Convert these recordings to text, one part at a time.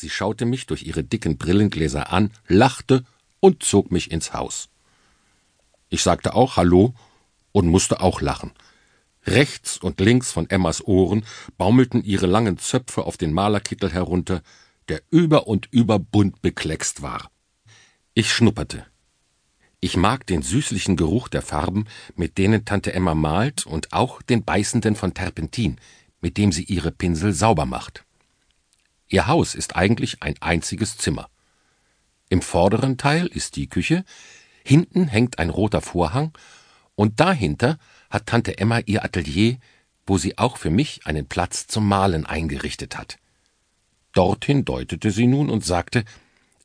Sie schaute mich durch ihre dicken Brillengläser an, lachte und zog mich ins Haus. Ich sagte auch Hallo und musste auch lachen. Rechts und links von Emmas Ohren baumelten ihre langen Zöpfe auf den Malerkittel herunter, der über und über bunt bekleckst war. Ich schnupperte. Ich mag den süßlichen Geruch der Farben, mit denen Tante Emma malt, und auch den beißenden von Terpentin, mit dem sie ihre Pinsel sauber macht. Ihr Haus ist eigentlich ein einziges Zimmer. Im vorderen Teil ist die Küche, hinten hängt ein roter Vorhang, und dahinter hat Tante Emma ihr Atelier, wo sie auch für mich einen Platz zum Malen eingerichtet hat. Dorthin deutete sie nun und sagte,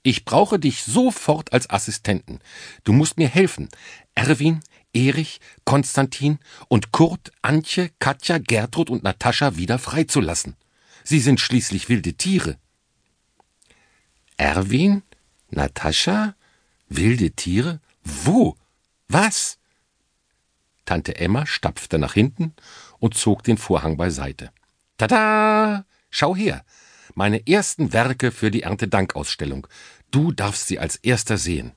ich brauche dich sofort als Assistenten. Du musst mir helfen. Erwin, Erich, Konstantin und Kurt, Antje, Katja, Gertrud und Natascha wieder freizulassen. Sie sind schließlich wilde Tiere. Erwin? Natascha? Wilde Tiere? Wo? Was? Tante Emma stapfte nach hinten und zog den Vorhang beiseite. Tada! Schau her! Meine ersten Werke für die Erntedankausstellung. Du darfst sie als erster sehen.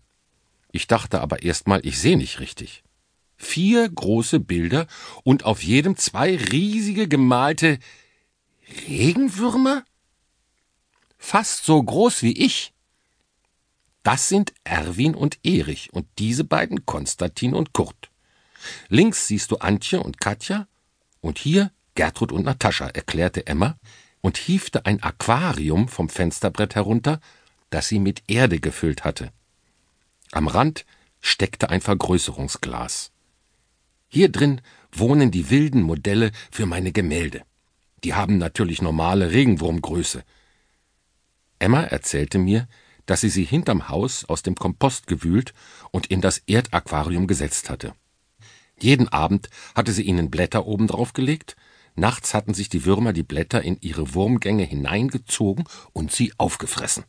Ich dachte aber erst mal, ich sehe nicht richtig. Vier große Bilder und auf jedem zwei riesige gemalte Regenwürmer? Fast so groß wie ich. Das sind Erwin und Erich und diese beiden Konstantin und Kurt. Links siehst du Antje und Katja und hier Gertrud und Natascha, erklärte Emma und hiefte ein Aquarium vom Fensterbrett herunter, das sie mit Erde gefüllt hatte. Am Rand steckte ein Vergrößerungsglas. Hier drin wohnen die wilden Modelle für meine Gemälde. Die haben natürlich normale Regenwurmgröße. Emma erzählte mir, dass sie sie hinterm Haus aus dem Kompost gewühlt und in das Erdaquarium gesetzt hatte. Jeden Abend hatte sie ihnen Blätter oben drauf gelegt, nachts hatten sich die Würmer die Blätter in ihre Wurmgänge hineingezogen und sie aufgefressen.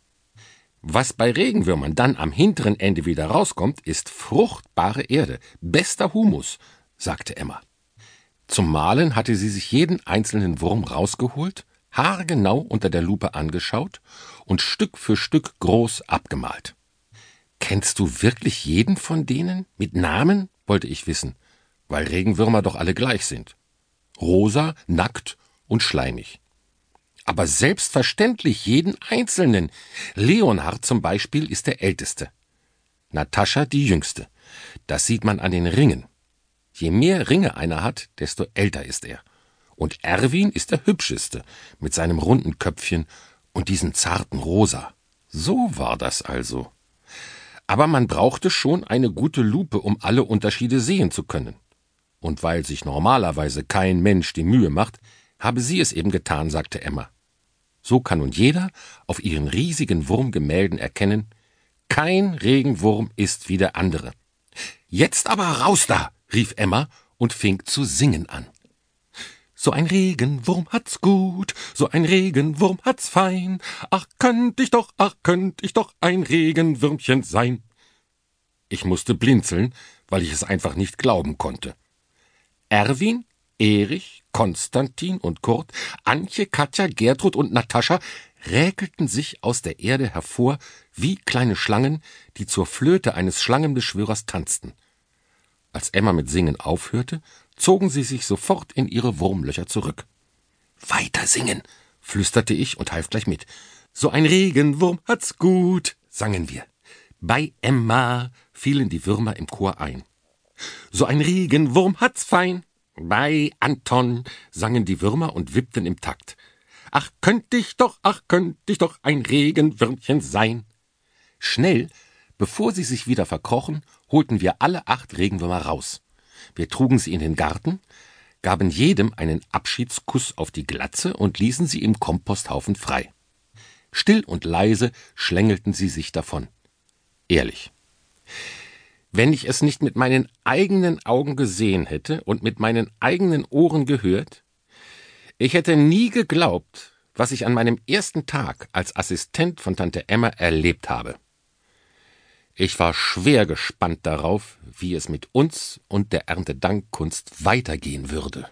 Was bei Regenwürmern dann am hinteren Ende wieder rauskommt, ist fruchtbare Erde, bester Humus, sagte Emma. Zum Malen hatte sie sich jeden einzelnen Wurm rausgeholt, haargenau unter der Lupe angeschaut und Stück für Stück groß abgemalt. Kennst du wirklich jeden von denen? Mit Namen? wollte ich wissen weil Regenwürmer doch alle gleich sind. Rosa, nackt und schleimig. Aber selbstverständlich jeden einzelnen. Leonhard zum Beispiel ist der älteste. Natascha die jüngste. Das sieht man an den Ringen. Je mehr Ringe einer hat, desto älter ist er. Und Erwin ist der hübscheste, mit seinem runden Köpfchen und diesem zarten Rosa. So war das also. Aber man brauchte schon eine gute Lupe, um alle Unterschiede sehen zu können und weil sich normalerweise kein Mensch die Mühe macht, habe sie es eben getan, sagte Emma. So kann nun jeder auf ihren riesigen Wurmgemälden erkennen, kein Regenwurm ist wie der andere. Jetzt aber raus da, rief Emma und fing zu singen an. So ein Regenwurm hat's gut, so ein Regenwurm hat's fein. Ach, könnt ich doch, ach, könnt ich doch ein Regenwürmchen sein. Ich musste blinzeln, weil ich es einfach nicht glauben konnte. Erwin, Erich, Konstantin und Kurt, Antje, Katja, Gertrud und Natascha räkelten sich aus der Erde hervor wie kleine Schlangen, die zur Flöte eines Schlangenbeschwörers tanzten. Als Emma mit Singen aufhörte, zogen sie sich sofort in ihre Wurmlöcher zurück. Weiter singen, flüsterte ich und half gleich mit. So ein Regenwurm hat's gut, sangen wir. Bei Emma fielen die Würmer im Chor ein. So ein Regenwurm hat's fein. Bei Anton sangen die Würmer und wippten im Takt. Ach, könnt ich doch, ach, könnt ich doch ein Regenwürmchen sein. Schnell, bevor sie sich wieder verkrochen, holten wir alle acht Regenwürmer raus. Wir trugen sie in den Garten, gaben jedem einen Abschiedskuss auf die Glatze und ließen sie im Komposthaufen frei. Still und leise schlängelten sie sich davon. Ehrlich. Wenn ich es nicht mit meinen eigenen Augen gesehen hätte und mit meinen eigenen Ohren gehört, ich hätte nie geglaubt, was ich an meinem ersten Tag als Assistent von Tante Emma erlebt habe. Ich war schwer gespannt darauf, wie es mit uns und der Erntedankkunst weitergehen würde.